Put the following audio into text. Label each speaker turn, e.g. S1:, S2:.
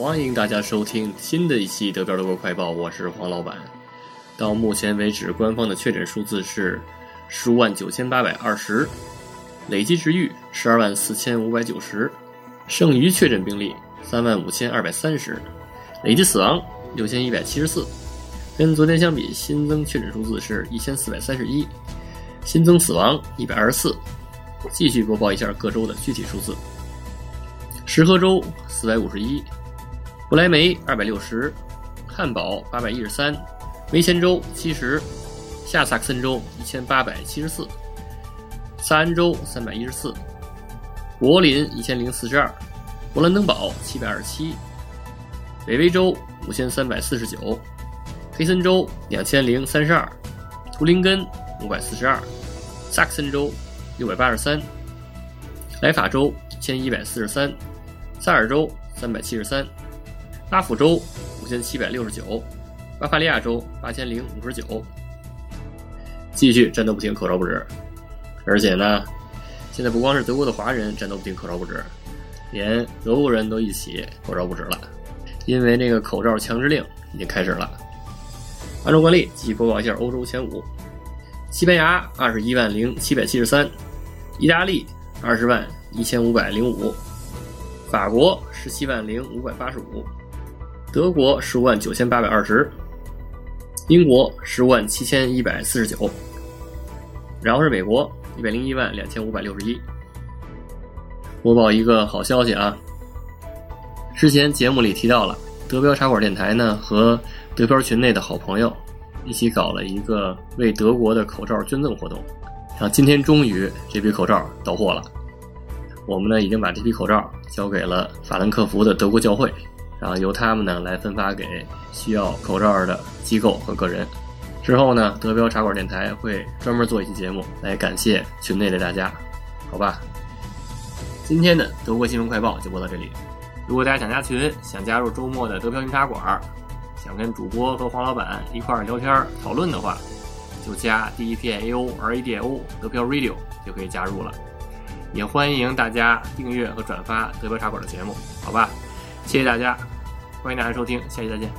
S1: 欢迎大家收听新的一期德标德国快报，我是黄老板。到目前为止，官方的确诊数字是十五万九千八百二十，累计治愈十二万四千五百九十，剩余确诊病例三万五千二百三十，累计死亡六千一百七十四。跟昨天相比，新增确诊数字是一千四百三十一，新增死亡一百二十四。继续播报一下各州的具体数字：石河州四百五十一，不来梅二百六十，汉堡八百一十三，梅前州七十，下萨克森州一千八百七十四，萨恩州三百一十四，柏林一千零四十二，勃兰登堡七百二十七，北威州五千三百四十九，黑森州两千零三十二，图林根五百四十二，萨克森州。六百八十三，莱法州一千一百四十三，萨尔州三百七十三，拉夫州五千七百六十九，巴伐利亚州八千零五十九。继续战斗不停，口罩不止。而且呢，现在不光是德国的华人战斗不停，口罩不止，连德国人都一起口罩不止了，因为那个口罩强制令已经开始了。按照惯例，继续播报一下欧洲前五：西班牙二十一万零七百七十三。意大利二十万一千五百零五，法国十七万零五百八十五，德国十五万九千八百二十，英国十五万七千一百四十九，然后是美国一百零一万两千五百六十一。播报一个好消息啊！之前节目里提到了德标茶馆电台呢和德标群内的好朋友一起搞了一个为德国的口罩捐赠活动。然后今天终于这批口罩到货了，我们呢已经把这批口罩交给了法兰克福的德国教会，然后由他们呢来分发给需要口罩的机构和个人。之后呢，德标茶馆电台会专门做一期节目来感谢群内的大家，好吧？今天的德国新闻快报就播到这里。如果大家想加群，想加入周末的德标云茶馆，想跟主播和黄老板一块儿聊天讨论的话。就加 D E P A O R A D O 德标 Radio 就可以加入了，也欢迎大家订阅和转发德标茶馆的节目，好吧？谢谢大家，欢迎大家收听，下期再见。